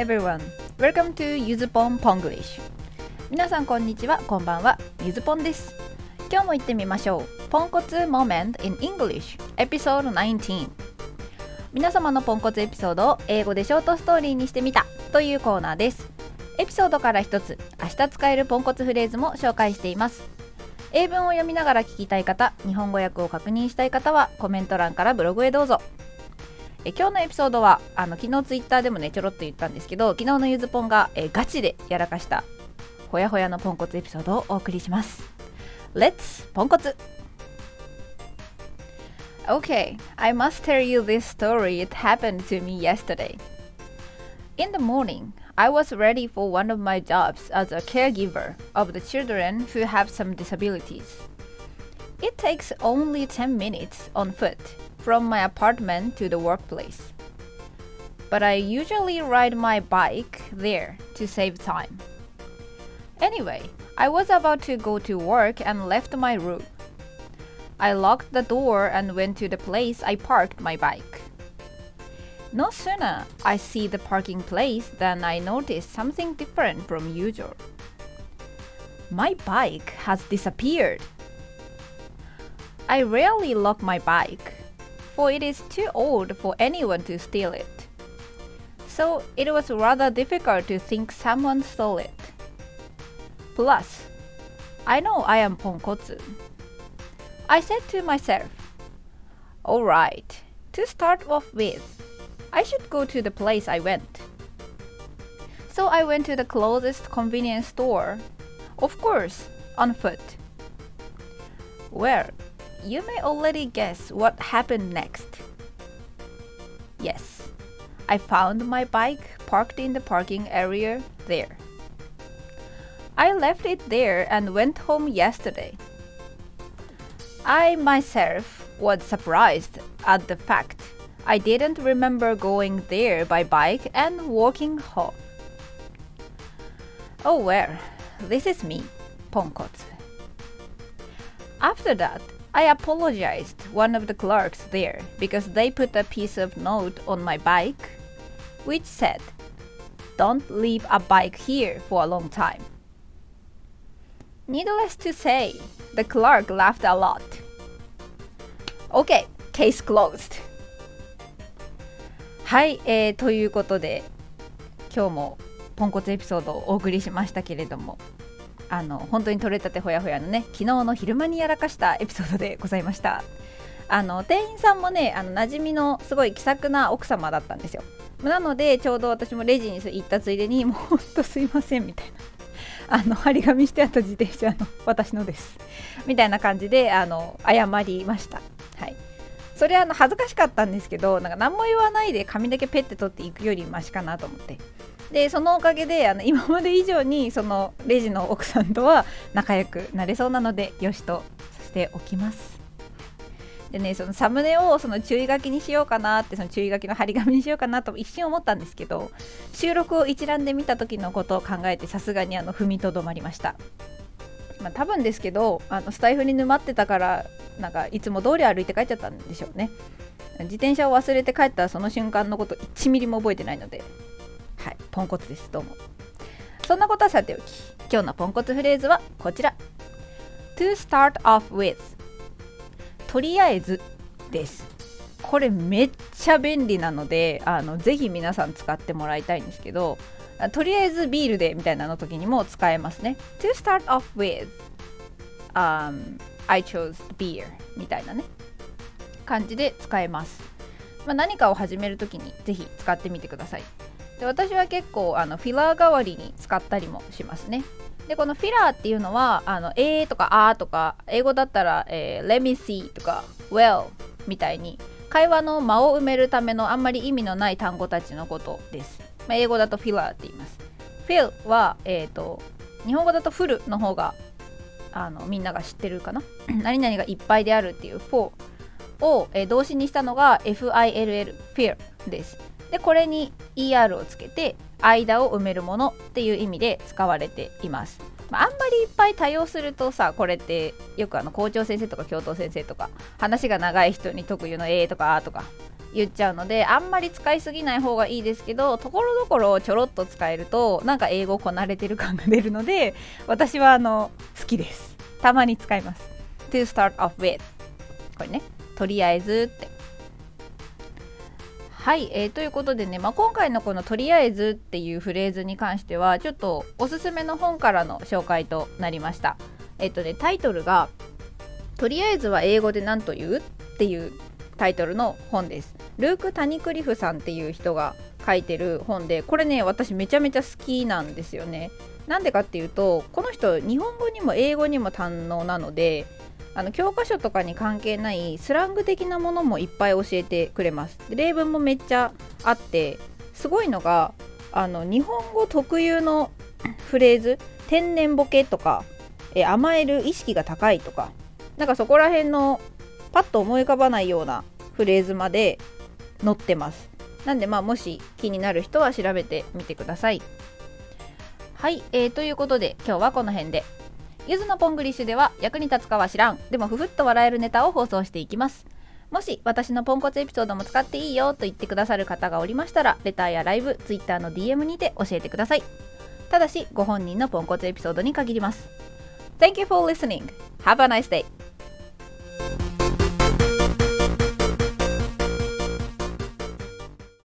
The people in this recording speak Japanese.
everyone. Welcome to Yuzupon Ponglish. 皆さんこんにちは、こんばんは。ゆずぽんです。今日も行ってみましょう。ポンコツ Moment in English Episode 19皆様のポンコツエピソードを英語でショートストーリーにしてみたというコーナーです。エピソードから一つ、明日使えるポンコツフレーズも紹介しています。英文を読みながら聞きたい方、日本語訳を確認したい方はコメント欄からブログへどうぞ。え今日のエピソードはあの昨日ツイッターでもねちょろっと言ったんですけど昨日のゆずぽんがえガチでやらかしたほやほやのポンコツエピソードをお送りします Let's ポンコツ Okay, I must tell you this story. It happened to me yesterday. In the morning, I was ready for one of my jobs as a caregiver of the children who have some disabilities. It takes only 10 minutes on foot from my apartment to the workplace. But I usually ride my bike there to save time. Anyway, I was about to go to work and left my room. I locked the door and went to the place I parked my bike. No sooner I see the parking place than I notice something different from usual. My bike has disappeared. I rarely lock my bike, for it is too old for anyone to steal it. So it was rather difficult to think someone stole it. Plus, I know I am ponkotsu. I said to myself, Alright, to start off with, I should go to the place I went. So I went to the closest convenience store, of course, on foot. Well, you may already guess what happened next. Yes, I found my bike parked in the parking area there. I left it there and went home yesterday. I myself was surprised at the fact I didn't remember going there by bike and walking home. Oh well, this is me, Ponkotsu. After that, I apologized one of the clerks there because they put a piece of note on my bike which said, Don't leave a bike here for a long time. Needless to say, the clerk laughed a lot. OK, case closed. はい、えー、ということで今日もポンコツエピソードをお送りしましたけれども あの本当に取れたてほやほやのね昨日の昼間にやらかしたエピソードでございました。あの店員さんもねあの馴染みのすごい気さくな奥様だったんですよ。なのでちょうど私もレジに行ったついでにもうほんとすいませんみたいな。あの張り紙してあった自転車の私のです。みたいな感じであの謝りました。はい。それはあの恥ずかしかったんですけどなんか何も言わないで髪だけペッて取っていくよりマシかなと思って。でそのおかげであの 今まで以上にそのレジの奥さんとは仲良くなれそうなのでよしとしておきます。でねそのサムネをその注意書きにしようかなってその注意書きの張り紙にしようかなと一瞬思ったんですけど収録を一覧で見た時のことを考えてさすがにあの踏みとどまりました。まあ、多分ですけどあのスタイフに沼ってたからなんかいつも通り歩いて帰っちゃったんでしょうね。自転車を忘れて帰ったその瞬間のこと1ミリも覚えてないので。はいポンコツです。どうも。そんなことはさておき今日のポンコツフレーズはこちら。To start off with とりあえずです。これめっちゃ便利なのであのぜひ皆さん使ってもらいたいんですけどとりあえずビールでみたいなの時にも使えますね。To start off with、um, I chose beer みたいなね。感じで使えます、まあ、何かを始める時にぜひ使ってみてください。で私は結構あのフィラー代わりに使ったりもしますね。でこのフィラーっていうのはあのえーとかあーとか英語だったら、えー、let me see とか well みたいに会話の間を埋めるためのあんまり意味のない単語たちのことです、まあ、英語だとフィラーって言います。フィルは、えーと、日本語だとフルの方があのみんなが知ってるかな？何々がいっぱいであるっていう for を、えー、動詞にしたのが FILL フィルです。でこれに ER をつけて間を埋めるものっていう意味で使われています。まあ、あんまりいっぱい多用するとさこれってよくあの校長先生とか教頭先生とか話が長い人に特有の「え」とか「あ」とか言っちゃうのであんまり使いすぎない方がいいですけどところどころちょろっと使えるとなんか英語こなれてる感が出るので私はあの好きです。たまに使います。To start off with これね。とりあえずって。はい、えー、ということでね、まあ、今回のこの「とりあえず」っていうフレーズに関してはちょっとおすすめの本からの紹介となりましたえっ、ー、とねタイトルが「とりあえずは英語で何と言う?」っていうタイトルの本ですルーク・タニクリフさんっていう人が書いてる本でこれね私めちゃめちゃ好きなんですよねなんでかっていうとこの人日本語にも英語にも堪能なのであの教科書とかに関係ないスラング的なものもいっぱい教えてくれます。例文もめっちゃあってすごいのがあの日本語特有の フレーズ天然ボケとかえ甘える意識が高いとかなんかそこら辺のパッと思い浮かばないようなフレーズまで載ってます。なんでまあもし気になる人は調べてみてください。はい、えー、ということで今日はこの辺で。ゆずのポングリッシュでは役に立つかは知らんでもふふっと笑えるネタを放送していきますもし私のポンコツエピソードも使っていいよと言ってくださる方がおりましたらレターやライブ、ツイッターの DM にて教えてくださいただしご本人のポンコツエピソードに限ります Thank you for listening. Have a nice day.